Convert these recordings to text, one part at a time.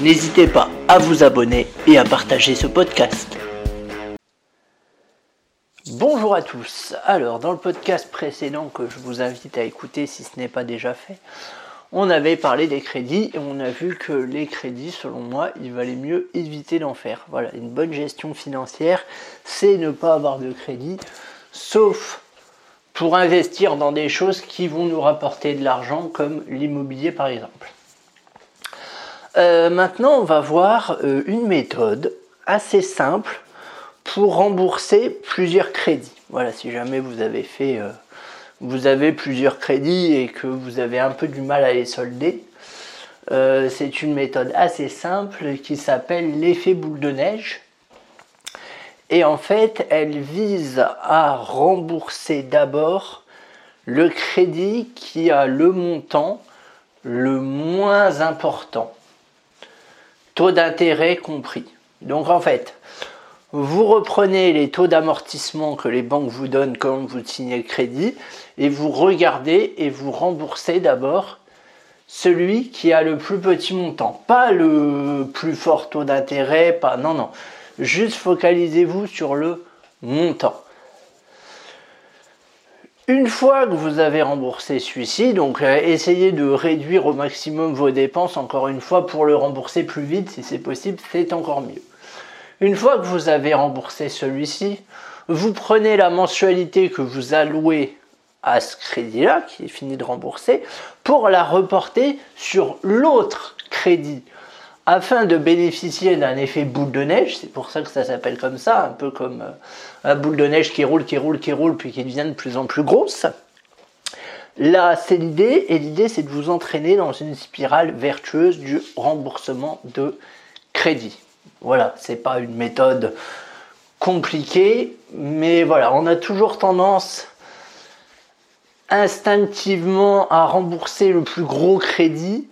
N'hésitez pas à vous abonner et à partager ce podcast. Bonjour à tous. Alors, dans le podcast précédent que je vous invite à écouter si ce n'est pas déjà fait, on avait parlé des crédits et on a vu que les crédits, selon moi, il valait mieux éviter d'en faire. Voilà, une bonne gestion financière, c'est ne pas avoir de crédit, sauf pour investir dans des choses qui vont nous rapporter de l'argent, comme l'immobilier par exemple. Euh, maintenant, on va voir euh, une méthode assez simple pour rembourser plusieurs crédits. Voilà, si jamais vous avez fait, euh, vous avez plusieurs crédits et que vous avez un peu du mal à les solder, c'est une méthode assez simple qui s'appelle l'effet boule de neige. Et en fait, elle vise à rembourser d'abord le crédit qui a le montant le moins important taux d'intérêt compris. Donc en fait, vous reprenez les taux d'amortissement que les banques vous donnent quand vous signez le crédit et vous regardez et vous remboursez d'abord celui qui a le plus petit montant, pas le plus fort taux d'intérêt, pas non non. Juste focalisez-vous sur le montant. Une fois que vous avez remboursé celui-ci, donc euh, essayez de réduire au maximum vos dépenses, encore une fois, pour le rembourser plus vite, si c'est possible, c'est encore mieux. Une fois que vous avez remboursé celui-ci, vous prenez la mensualité que vous allouez à ce crédit-là, qui est fini de rembourser, pour la reporter sur l'autre crédit afin de bénéficier d'un effet boule de neige, c'est pour ça que ça s'appelle comme ça, un peu comme euh, un boule de neige qui roule, qui roule, qui roule, puis qui devient de plus en plus grosse. Là, c'est l'idée, et l'idée, c'est de vous entraîner dans une spirale vertueuse du remboursement de crédit. Voilà, c'est pas une méthode compliquée, mais voilà, on a toujours tendance instinctivement à rembourser le plus gros crédit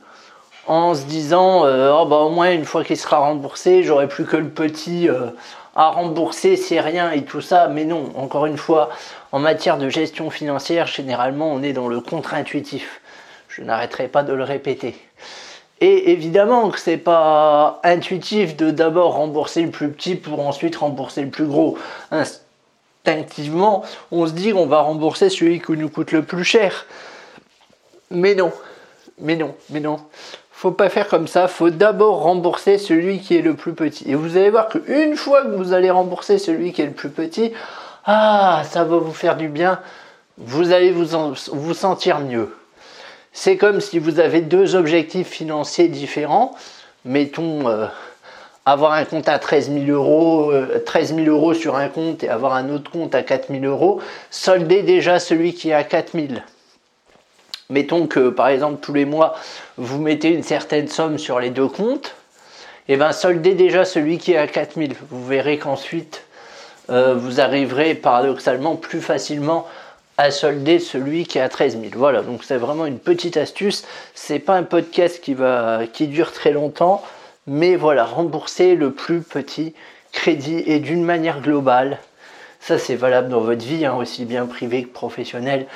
en se disant euh, oh, bah, au moins une fois qu'il sera remboursé, j'aurai plus que le petit euh, à rembourser, c'est rien et tout ça. Mais non, encore une fois, en matière de gestion financière, généralement on est dans le contre-intuitif. Je n'arrêterai pas de le répéter. Et évidemment que c'est pas intuitif de d'abord rembourser le plus petit pour ensuite rembourser le plus gros. Instinctivement, on se dit qu'on va rembourser celui qui nous coûte le plus cher. Mais non, mais non, mais non faut pas faire comme ça, faut d'abord rembourser celui qui est le plus petit. Et vous allez voir qu'une fois que vous allez rembourser celui qui est le plus petit, ah, ça va vous faire du bien, vous allez vous, vous sentir mieux. C'est comme si vous avez deux objectifs financiers différents, mettons euh, avoir un compte à 13 000 euros, 13 euh, 000 euros sur un compte et avoir un autre compte à 4 000 euros, soldez déjà celui qui est à 4 000. Mettons que par exemple tous les mois vous mettez une certaine somme sur les deux comptes, et eh bien soldez déjà celui qui est à 4000. Vous verrez qu'ensuite euh, vous arriverez paradoxalement plus facilement à solder celui qui est à 13 000. Voilà, donc c'est vraiment une petite astuce. C'est pas un podcast qui va qui dure très longtemps, mais voilà, rembourser le plus petit crédit et d'une manière globale. Ça c'est valable dans votre vie, hein, aussi bien privée que professionnelle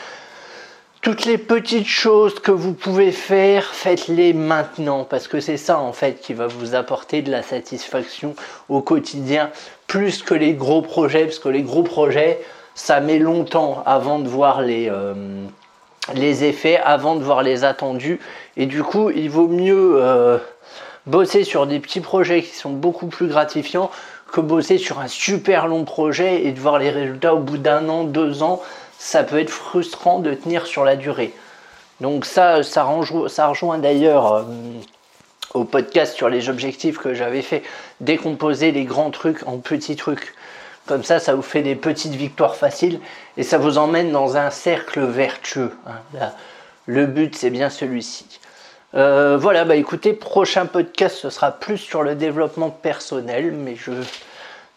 toutes les petites choses que vous pouvez faire, faites-les maintenant parce que c'est ça en fait qui va vous apporter de la satisfaction au quotidien plus que les gros projets parce que les gros projets ça met longtemps avant de voir les, euh, effets, avant de voir les attendus. Et du coup il vaut mieux euh, bosser sur des petits projets qui sont beaucoup plus gratifiants que bosser sur un super long projet et de voir les résultats au bout d'un an, deux ans ça peut être frustrant de tenir sur la durée. Donc ça, ça, rejoint, d'ailleurs euh, au podcast sur les objectifs que j'avais fait, décomposer les grands trucs en petits trucs. Comme ça, ça vous fait des petites victoires faciles et ça vous emmène dans un cercle vertueux. Hein. le but, c'est bien celui-ci. Euh, voilà, bah écoutez, prochain podcast, ce sera plus sur le développement personnel, mais je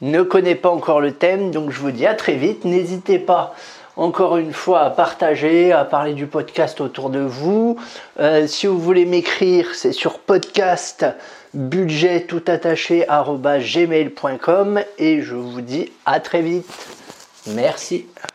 ne connais pas encore le thème, donc je vous dis à très vite. N'hésitez pas encore une fois à partager, à parler du podcast autour de vous. Euh, si vous voulez m'écrire, c'est sur podcast budget tout et je vous dis à très vite. Merci.